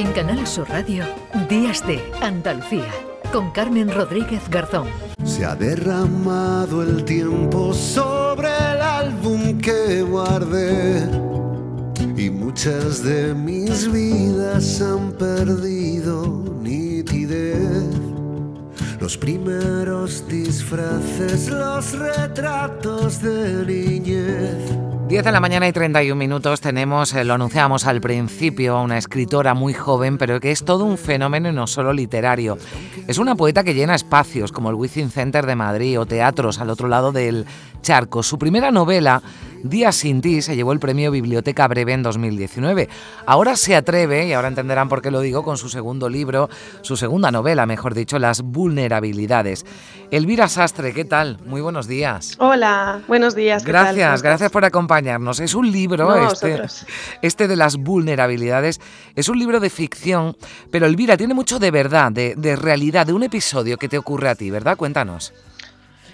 En Canal Sur Radio, Días de Andalucía, con Carmen Rodríguez Garzón. Se ha derramado el tiempo sobre el álbum que guardé y muchas de mis vidas han perdido. Los primeros disfraces, los retratos de niñez 10 de la mañana y 31 minutos tenemos, eh, lo anunciamos al principio, una escritora muy joven, pero que es todo un fenómeno y no solo literario. Es una poeta que llena espacios como el Within Center de Madrid o teatros al otro lado del charco. Su primera novela Días sin ti se llevó el premio Biblioteca Breve en 2019. Ahora se atreve, y ahora entenderán por qué lo digo, con su segundo libro, su segunda novela, mejor dicho, Las vulnerabilidades. Elvira Sastre, ¿qué tal? Muy buenos días. Hola, buenos días. gracias, gracias por acompañarnos. Es un libro, este, este, de las vulnerabilidades, es un libro de ficción, pero Elvira tiene mucho de verdad, de, de realidad, de un episodio que te ocurre a ti, ¿verdad? Cuéntanos.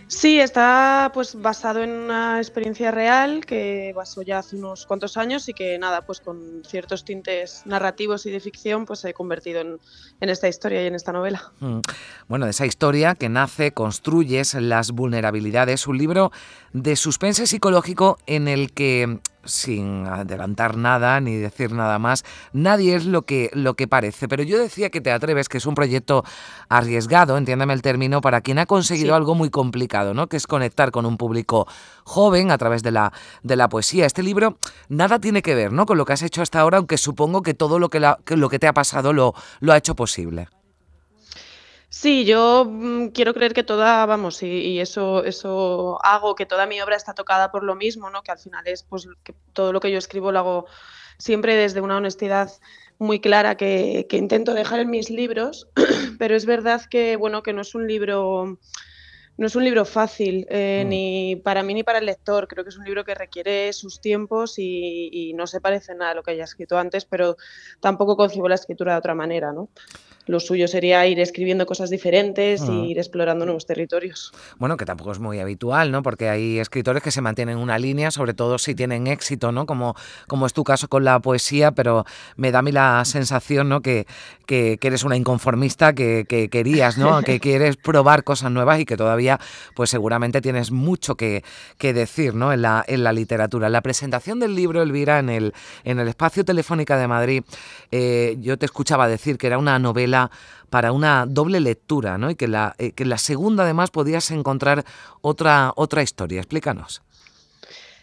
Sí, está pues basado en una experiencia real que pasó ya hace unos cuantos años y que nada, pues con ciertos tintes narrativos y de ficción, pues se ha convertido en, en esta historia y en esta novela. Mm. Bueno, de esa historia que nace, construyes las vulnerabilidades, un libro de suspense psicológico en el que sin adelantar nada ni decir nada más, nadie es lo que, lo que parece. Pero yo decía que Te Atreves, que es un proyecto arriesgado, entiéndame el término, para quien ha conseguido algo muy complicado, ¿no? que es conectar con un público joven a través de la, de la poesía. Este libro nada tiene que ver ¿no? con lo que has hecho hasta ahora, aunque supongo que todo lo que, lo que te ha pasado lo, lo ha hecho posible. Sí, yo mm, quiero creer que toda, vamos, y, eso, eso hago, que toda mi obra está tocada por lo mismo, ¿no? Que al final es, pues, que todo lo que yo escribo lo hago siempre desde una honestidad muy clara que, intento dejar en mis libros, pero es verdad que, bueno, que no es un libro no es un libro fácil, eh, mm. ni para mí ni para el lector. Creo que es un libro que requiere sus tiempos y, y, no se parece nada a lo que haya escrito antes, pero tampoco concibo la escritura de otra manera, ¿no? Lo suyo sería ir escribiendo cosas diferentes e ir explorando nuevos territorios. Bueno, que tampoco es muy habitual, ¿no? Porque hay escritores que se mantienen una línea, sobre todo si tienen éxito, ¿no? Como, como es tu caso con la poesía, pero me da a mí la sensación, ¿no? Que, que, eres una inconformista, que, que, querías, ¿no? que quieres probar cosas nuevas y que todavía, pues seguramente tienes mucho que, decir, ¿no? En la, en la literatura. la presentación del libro, Elvira, en el, en el Espacio Telefónica de Madrid, eh, yo te escuchaba decir que era una novela para una doble lectura, ¿no? Y que la, eh, que la segunda además podías encontrar otra, otra historia. Explícanos.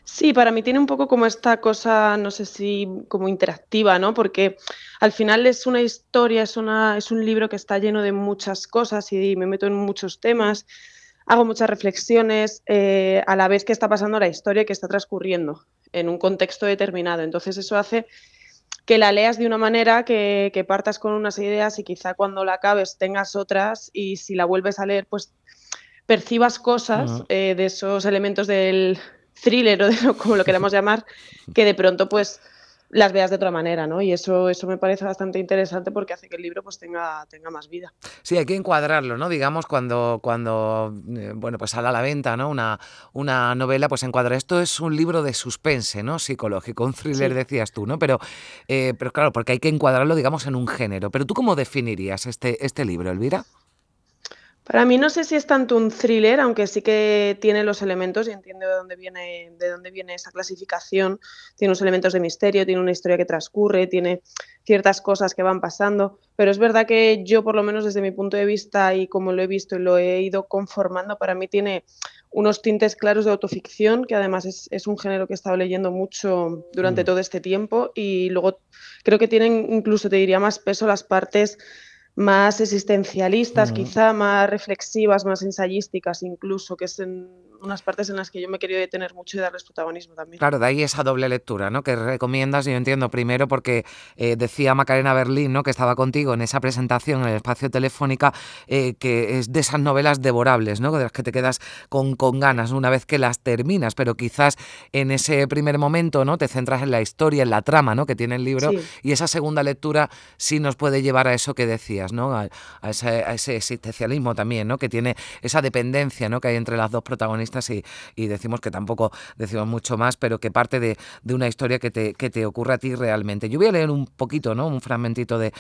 Sí, para mí tiene un poco como esta cosa, no sé si como interactiva, ¿no? Porque al final es una historia, es, una, es un libro que está lleno de muchas cosas y me meto en muchos temas, hago muchas reflexiones eh, a la vez que está pasando la historia que está transcurriendo en un contexto determinado. Entonces eso hace que la leas de una manera que, partas con unas ideas y quizá cuando la acabes tengas otras y si la vuelves a leer pues percibas cosas eh, de esos elementos del thriller o de lo, como lo queramos llamar que de pronto pues las veas de otra manera, ¿no? Y eso, eso me parece bastante interesante porque hace que el libro pues tenga, tenga más vida. Sí, hay que encuadrarlo, ¿no? Digamos, cuando, cuando eh, bueno, pues sale a la venta, ¿no? Una, una novela, pues encuadra. Esto es un libro de suspense, ¿no? Psicológico, un thriller decías tú, ¿no? Pero, eh, pero claro, porque hay que encuadrarlo, digamos, en un género. Pero tú, ¿cómo definirías este, este libro, Elvira? Para mí no sé si es tanto un thriller, aunque sí que tiene los elementos y entiendo de dónde viene, de dónde viene esa clasificación. Tiene unos elementos de misterio, tiene una historia que transcurre, tiene ciertas cosas que van pasando. Pero es verdad que yo, por lo menos desde mi punto de vista y como lo he visto y lo he ido conformando, para mí tiene unos tintes claros de autoficción, que además es, es un género que he estado leyendo mucho durante mm. todo este tiempo. Y luego creo que tienen incluso, te diría, más peso las partes más existencialistas, quizá más reflexivas, más ensayísticas incluso, que es en unas partes en las que yo me he querido detener mucho y darles protagonismo también. Claro, de ahí esa doble lectura, ¿no? Que recomiendas, yo entiendo, primero porque eh, decía Macarena Berlín, ¿no? Que estaba contigo en esa presentación en el espacio telefónica, eh, que es de esas novelas devorables, ¿no? De las que te quedas con, con ganas una vez que las terminas, pero quizás en ese primer momento, ¿no? Te centras en la historia, en la trama, ¿no? Que tiene el libro y esa segunda lectura sí nos puede llevar a eso que decías, ¿no? A, ese, a ese existencialismo también, ¿no? Que tiene esa dependencia, ¿no? Que hay entre las dos protagonistas protagonistas y, decimos que tampoco decimos mucho más, pero que parte de, una historia que te, que te ocurre a ti realmente. Yo voy a leer un poquito, ¿no? Un fragmentito de,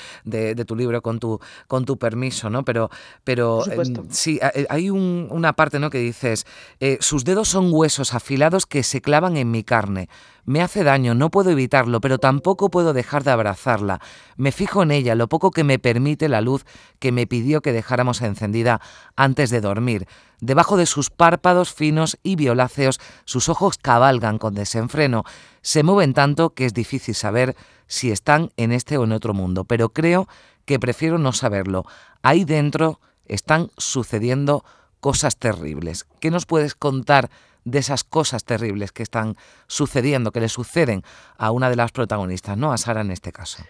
tu libro con tu, con tu permiso, ¿no? Pero, pero em, sí, hay una parte, ¿no? Que dices, eh, sus dedos son huesos afilados que se clavan en mi carne. Me hace daño, no puedo evitarlo, pero tampoco puedo dejar de abrazarla. Me fijo en ella, lo poco que me permite la luz que me pidió que dejáramos encendida antes de dormir. Debajo de sus párpados finos y violáceos, sus ojos cabalgan con desenfreno. Se mueven tanto que es difícil saber si están en este o en otro mundo, pero creo que prefiero no saberlo. Ahí dentro están sucediendo cosas terribles. ¿Qué nos puedes contar de esas cosas terribles que están sucediendo, que le suceden a una de las protagonistas, ¿no? A Sara en este caso.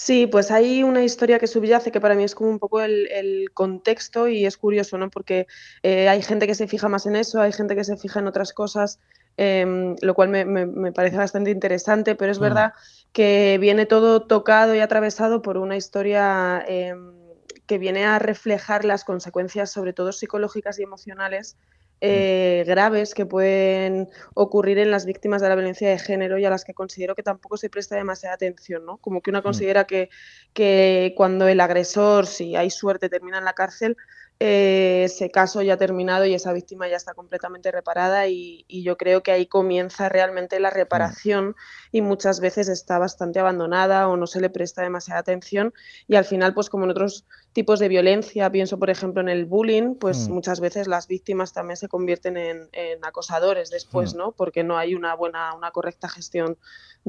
Sí, pues hay una historia que subyace que para mí es como un poco el, contexto y es curioso, ¿no? Porque eh, hay gente que se fija más en eso, hay gente que se fija en otras cosas, em, lo cual me, parece bastante interesante, pero es verdad que viene todo tocado y atravesado por una historia em, que viene a reflejar las consecuencias, sobre todo psicológicas y emocionales. Eh, graves que pueden ocurrir en las víctimas de la violencia de género y a las que considero que tampoco se presta demasiada atención, ¿no? Como que una mm. considera que, que cuando el agresor, si hay suerte, termina en la cárcel, eh, ese caso ya ha terminado y esa víctima ya está completamente reparada y, yo creo que ahí comienza realmente la reparación y muchas veces está bastante abandonada o no se le presta demasiada atención y al final pues como en otros tipos de violencia, pienso por ejemplo en el bullying, pues mm. muchas veces las víctimas también se convierten en, acosadores después, mm. ¿no? Porque no hay una buena, una correcta gestión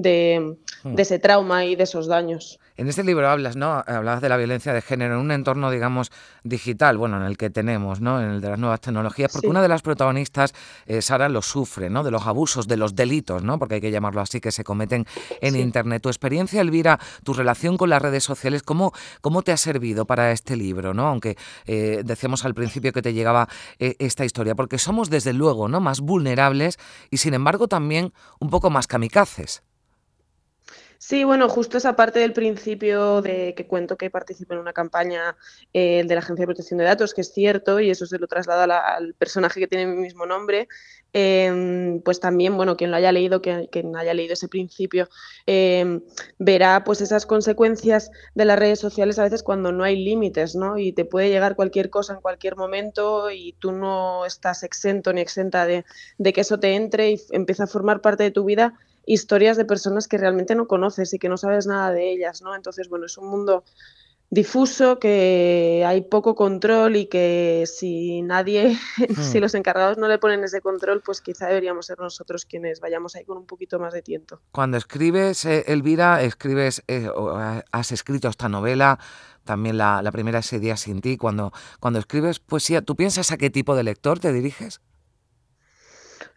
de, mm. de ese trauma y de esos daños. En este libro hablas, ¿no? Hablabas de la violencia de género en un entorno, digamos, digital, bueno, en el que tenemos, ¿no? En el de las nuevas tecnologías, porque una de las protagonistas, eh, Sara, lo sufre, ¿no? De los abusos, de los delitos, ¿no? Porque hay que llamarlo así, que se cometen en Internet. Tu experiencia, Elvira, tu relación con las redes sociales, ¿cómo, cómo te ha servido para este libro, ¿no? Aunque eh, decíamos al principio que te llegaba eh, esta historia, porque somos desde luego, ¿no? Más vulnerables y sin embargo también un poco más kamikazes. Sí, bueno, justo esa parte del principio de que cuento que participo en una campaña eh, de la Agencia de Protección de Datos, que es cierto, y eso se lo traslada al personaje que tiene mi mismo nombre, em, pues también, bueno, quien lo haya leído, quien haya leído ese principio, em, verá pues esas consecuencias de las redes sociales a veces cuando no hay límites, ¿no? Y te puede llegar cualquier cosa en cualquier momento y tú no estás exento ni exenta de, de que eso te entre y empieza a formar parte de tu vida historias de personas que realmente no conoces y que no sabes nada de ellas, ¿no? Entonces, bueno, es un mundo difuso, que hay poco control y que si nadie, si hmm. los encargados no le ponen ese control, pues quizá deberíamos ser nosotros quienes vayamos ahí con un poquito más de tiento. Cuando escribes, eh, Elvira, escribes, eh, has escrito esta novela, también la, la primera ese día sin ti, cuando, cuando escribes poesía, ¿tú piensas a qué tipo de lector te diriges?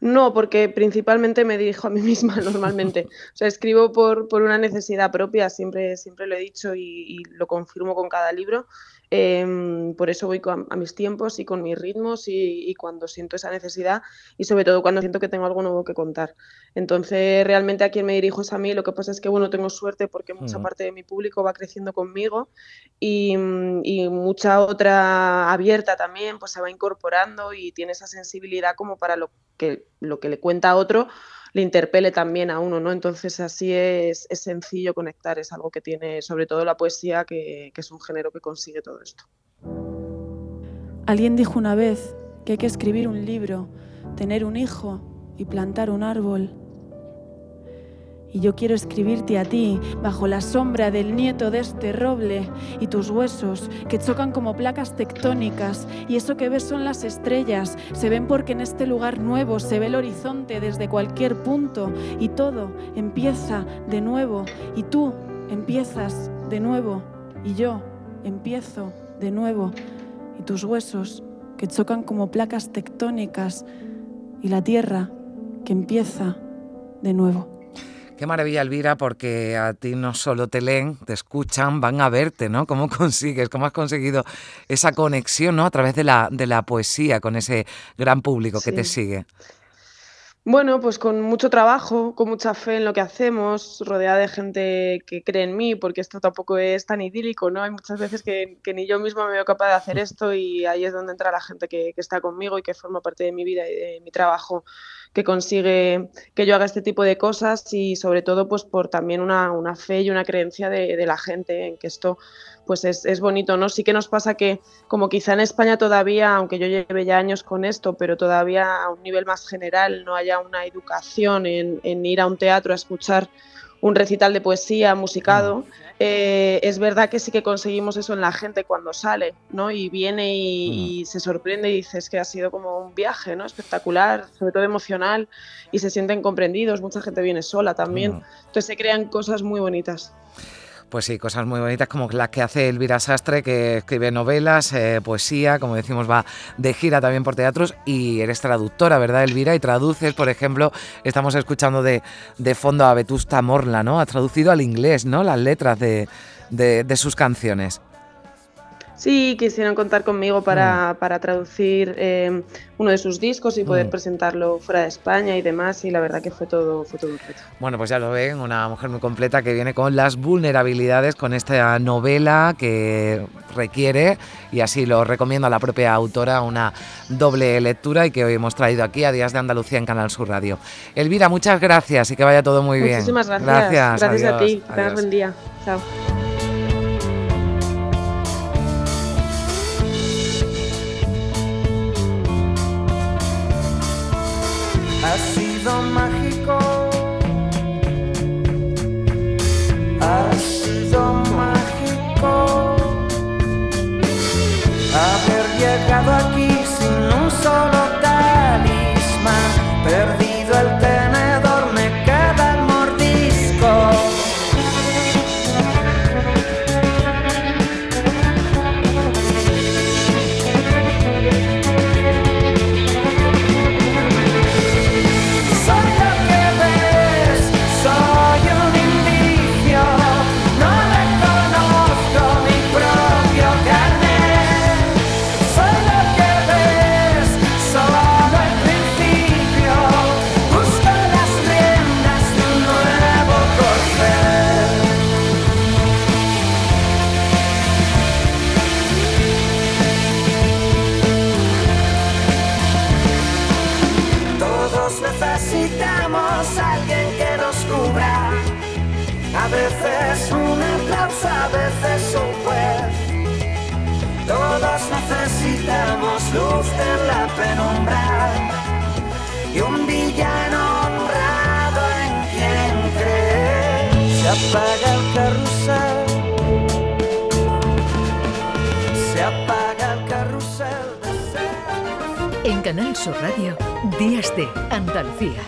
No, porque principalmente me dirijo a mí misma normalmente. O sea, escribo por, por una necesidad propia, siempre, siempre lo he dicho y, y, lo confirmo con cada libro. Em, por eso voy a mis tiempos y con mis ritmos y, cuando siento esa necesidad y sobre todo cuando siento que tengo algo nuevo que contar. Entonces, realmente a quien me dirijo es a mí. Lo que pasa es que, bueno, tengo suerte porque mucha parte de mi público va creciendo conmigo y, y, mucha otra abierta también, pues se va incorporando y tiene esa sensibilidad como para lo que, lo que le cuenta a otro le interpele también a uno, ¿no? Entonces así es, sencillo conectar, es algo que tiene sobre todo la poesía, que, que es un género que consigue todo esto. Alguien dijo una vez que hay que escribir un libro, tener un hijo y plantar un árbol y yo quiero escribirte a ti bajo la sombra del nieto de este roble y tus huesos que chocan como placas tectónicas y eso que ves son las estrellas, se ven porque en este lugar nuevo se ve el horizonte desde cualquier punto y todo empieza de nuevo y tú empiezas de nuevo y yo empiezo de nuevo y tus huesos que chocan como placas tectónicas y la tierra que empieza de nuevo. Qué maravilla, Elvira, porque a ti no solo te leen, te escuchan, van a verte, ¿no? ¿Cómo consigues, cómo has conseguido esa conexión, ¿no? A través de la, de la poesía con ese gran público que te sigue. Bueno, pues con mucho trabajo, con mucha fe en lo que hacemos, rodeada de gente que cree en mí, porque esto tampoco es tan idílico, ¿no? Hay muchas veces que, ni yo misma me veo capaz de hacer esto y ahí es donde entra la gente que, que, está conmigo y que forma parte de mi vida y de mi trabajo, que consigue que yo haga este tipo de cosas y sobre todo pues por también una, una fe y una creencia de, de la gente en que esto pues es, es, bonito, ¿no? Sí que nos pasa que, como quizá en España todavía, aunque yo lleve ya años con esto, pero todavía a un nivel más general no haya una educación en, en ir a un teatro a escuchar un recital de poesía musicado, eh, es verdad que sí que conseguimos eso en la gente cuando sale, ¿no? Y viene y, y, se sorprende y dices que ha sido como un viaje, ¿no? Espectacular, sobre todo emocional, y se sienten comprendidos, mucha gente viene sola también, entonces se crean cosas muy bonitas. Pues sí, cosas muy bonitas como las que hace Elvira Sastre, que escribe novelas, eh, poesía, como decimos, va de gira también por teatros y eres traductora, ¿verdad, Elvira? Y traduces, por ejemplo, estamos escuchando de, de fondo a Vetusta Morla, ¿no? Ha traducido al inglés, ¿no? Las letras de, de, de sus canciones. Sí, quisieron contar conmigo para, para traducir eh, uno de sus discos y poder mm. presentarlo fuera de España y demás, y la verdad que fue todo, fue todo un reto. Bueno, pues ya lo ven, una mujer muy completa que viene con las vulnerabilidades, con esta novela que requiere, y así lo recomiendo a la propia autora, una doble lectura y que hoy hemos traído aquí a Días de Andalucía en Canal Sur Radio. Elvira, muchas gracias y que vaya todo muy bien. Muchísimas gracias. Gracias, gracias adiós, a ti. Que tengas buen día. Chao. Ha sido mágico. Necesitamos luz en la penumbra y un villano honrado en quien cree. Se apaga el carrusel. Se apaga el carrusel. En Canal Sur Radio, Días de Andalucía.